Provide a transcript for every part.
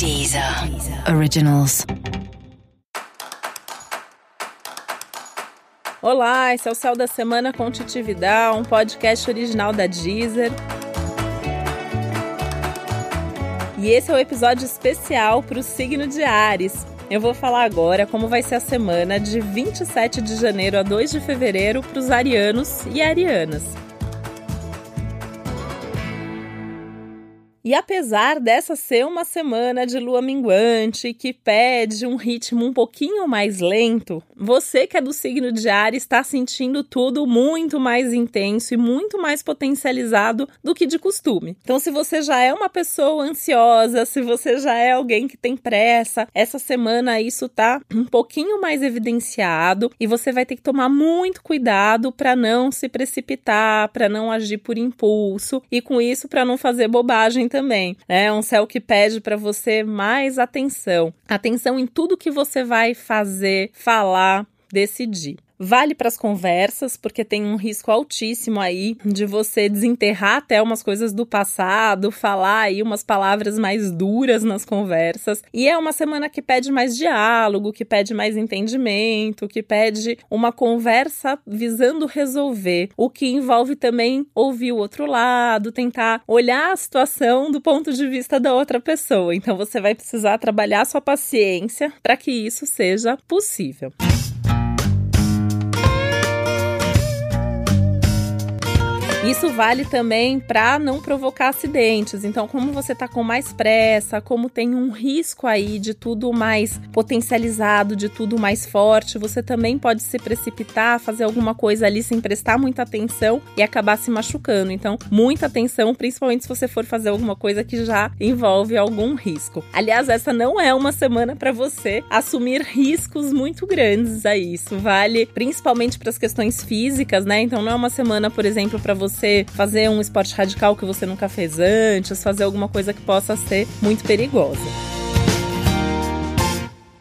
Deezer Originals. Olá, esse é o Céu da Semana com Titividade, um podcast original da Deezer. E esse é o um episódio especial para o signo de Ares. Eu vou falar agora como vai ser a semana de 27 de janeiro a 2 de fevereiro para os arianos e arianas. E apesar dessa ser uma semana de lua minguante que pede um ritmo um pouquinho mais lento, você que é do signo de Ares está sentindo tudo muito mais intenso e muito mais potencializado do que de costume. Então, se você já é uma pessoa ansiosa, se você já é alguém que tem pressa, essa semana isso tá um pouquinho mais evidenciado e você vai ter que tomar muito cuidado para não se precipitar, para não agir por impulso e com isso para não fazer bobagem também. É um céu que pede para você mais atenção. Atenção em tudo que você vai fazer, falar, decidir. Vale para as conversas, porque tem um risco altíssimo aí de você desenterrar até umas coisas do passado, falar aí umas palavras mais duras nas conversas. E é uma semana que pede mais diálogo, que pede mais entendimento, que pede uma conversa visando resolver, o que envolve também ouvir o outro lado, tentar olhar a situação do ponto de vista da outra pessoa. Então você vai precisar trabalhar sua paciência para que isso seja possível. Isso vale também para não provocar acidentes. Então, como você está com mais pressa, como tem um risco aí de tudo mais potencializado, de tudo mais forte, você também pode se precipitar, fazer alguma coisa ali sem prestar muita atenção e acabar se machucando. Então, muita atenção, principalmente se você for fazer alguma coisa que já envolve algum risco. Aliás, essa não é uma semana para você assumir riscos muito grandes aí. Isso vale principalmente para as questões físicas, né? Então, não é uma semana, por exemplo, para você você fazer um esporte radical que você nunca fez antes, fazer alguma coisa que possa ser muito perigosa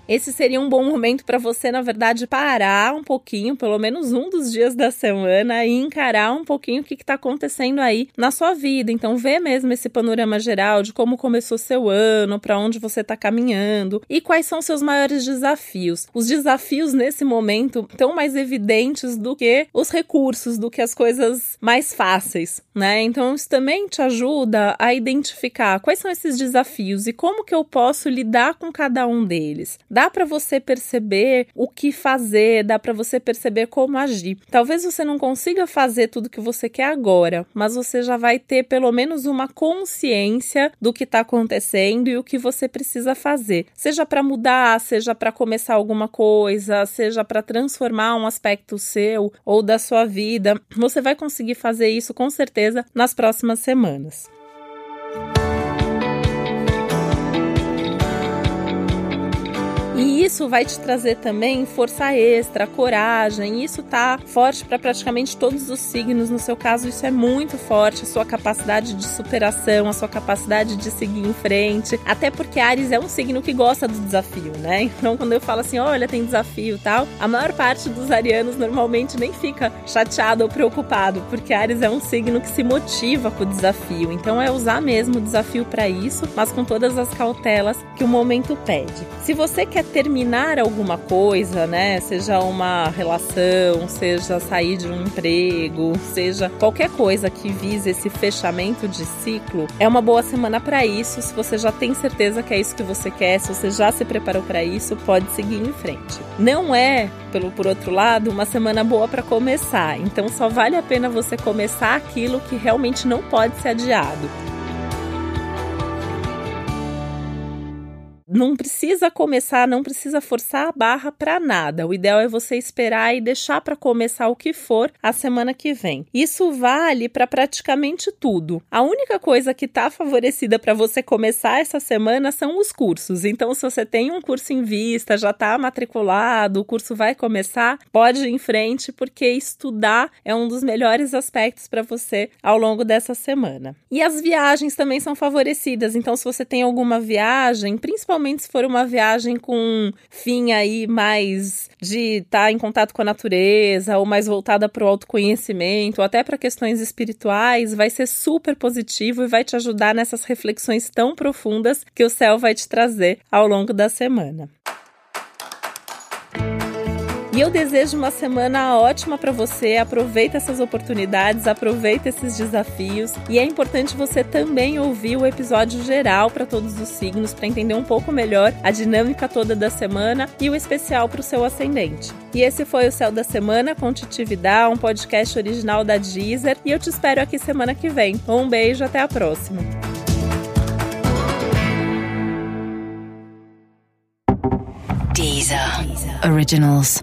esse seria um bom momento para você, na verdade, parar um pouquinho, pelo menos um dos dias da semana, e encarar um pouquinho o que está acontecendo aí na sua vida. Então, ver mesmo esse panorama geral de como começou seu ano, para onde você está caminhando e quais são seus maiores desafios. Os desafios nesse momento estão mais evidentes do que os recursos, do que as coisas mais fáceis, né? Então, isso também te ajuda a identificar quais são esses desafios e como que eu posso lidar com cada um deles dá para você perceber o que fazer, dá para você perceber como agir. Talvez você não consiga fazer tudo que você quer agora, mas você já vai ter pelo menos uma consciência do que está acontecendo e o que você precisa fazer. Seja para mudar, seja para começar alguma coisa, seja para transformar um aspecto seu ou da sua vida, você vai conseguir fazer isso com certeza nas próximas semanas. Isso vai te trazer também força extra, coragem. Isso tá forte para praticamente todos os signos. No seu caso, isso é muito forte. A sua capacidade de superação, a sua capacidade de seguir em frente. Até porque Ares é um signo que gosta do desafio, né? Então, quando eu falo assim, olha, tem desafio tal, a maior parte dos arianos normalmente nem fica chateado ou preocupado, porque Ares é um signo que se motiva com o desafio. Então, é usar mesmo o desafio para isso, mas com todas as cautelas que o momento pede. Se você quer terminar alguma coisa, né? Seja uma relação, seja sair de um emprego, seja qualquer coisa que vise esse fechamento de ciclo, é uma boa semana para isso. Se você já tem certeza que é isso que você quer, se você já se preparou para isso, pode seguir em frente. Não é, pelo por outro lado, uma semana boa para começar. Então só vale a pena você começar aquilo que realmente não pode ser adiado. Não precisa começar, não precisa forçar a barra para nada. O ideal é você esperar e deixar para começar o que for a semana que vem. Isso vale para praticamente tudo. A única coisa que está favorecida para você começar essa semana são os cursos. Então, se você tem um curso em vista, já está matriculado, o curso vai começar, pode ir em frente, porque estudar é um dos melhores aspectos para você ao longo dessa semana. E as viagens também são favorecidas. Então, se você tem alguma viagem, principalmente especialmente se for uma viagem com fim aí mais de estar tá em contato com a natureza ou mais voltada para o autoconhecimento, ou até para questões espirituais, vai ser super positivo e vai te ajudar nessas reflexões tão profundas que o céu vai te trazer ao longo da semana. E eu desejo uma semana ótima para você. Aproveita essas oportunidades, aproveita esses desafios. E é importante você também ouvir o episódio geral para todos os signos para entender um pouco melhor a dinâmica toda da semana e o especial para o seu ascendente. E esse foi o Céu da Semana com Titividade, um podcast original da Deezer. E eu te espero aqui semana que vem. Um beijo, até a próxima. Deezer. Originals.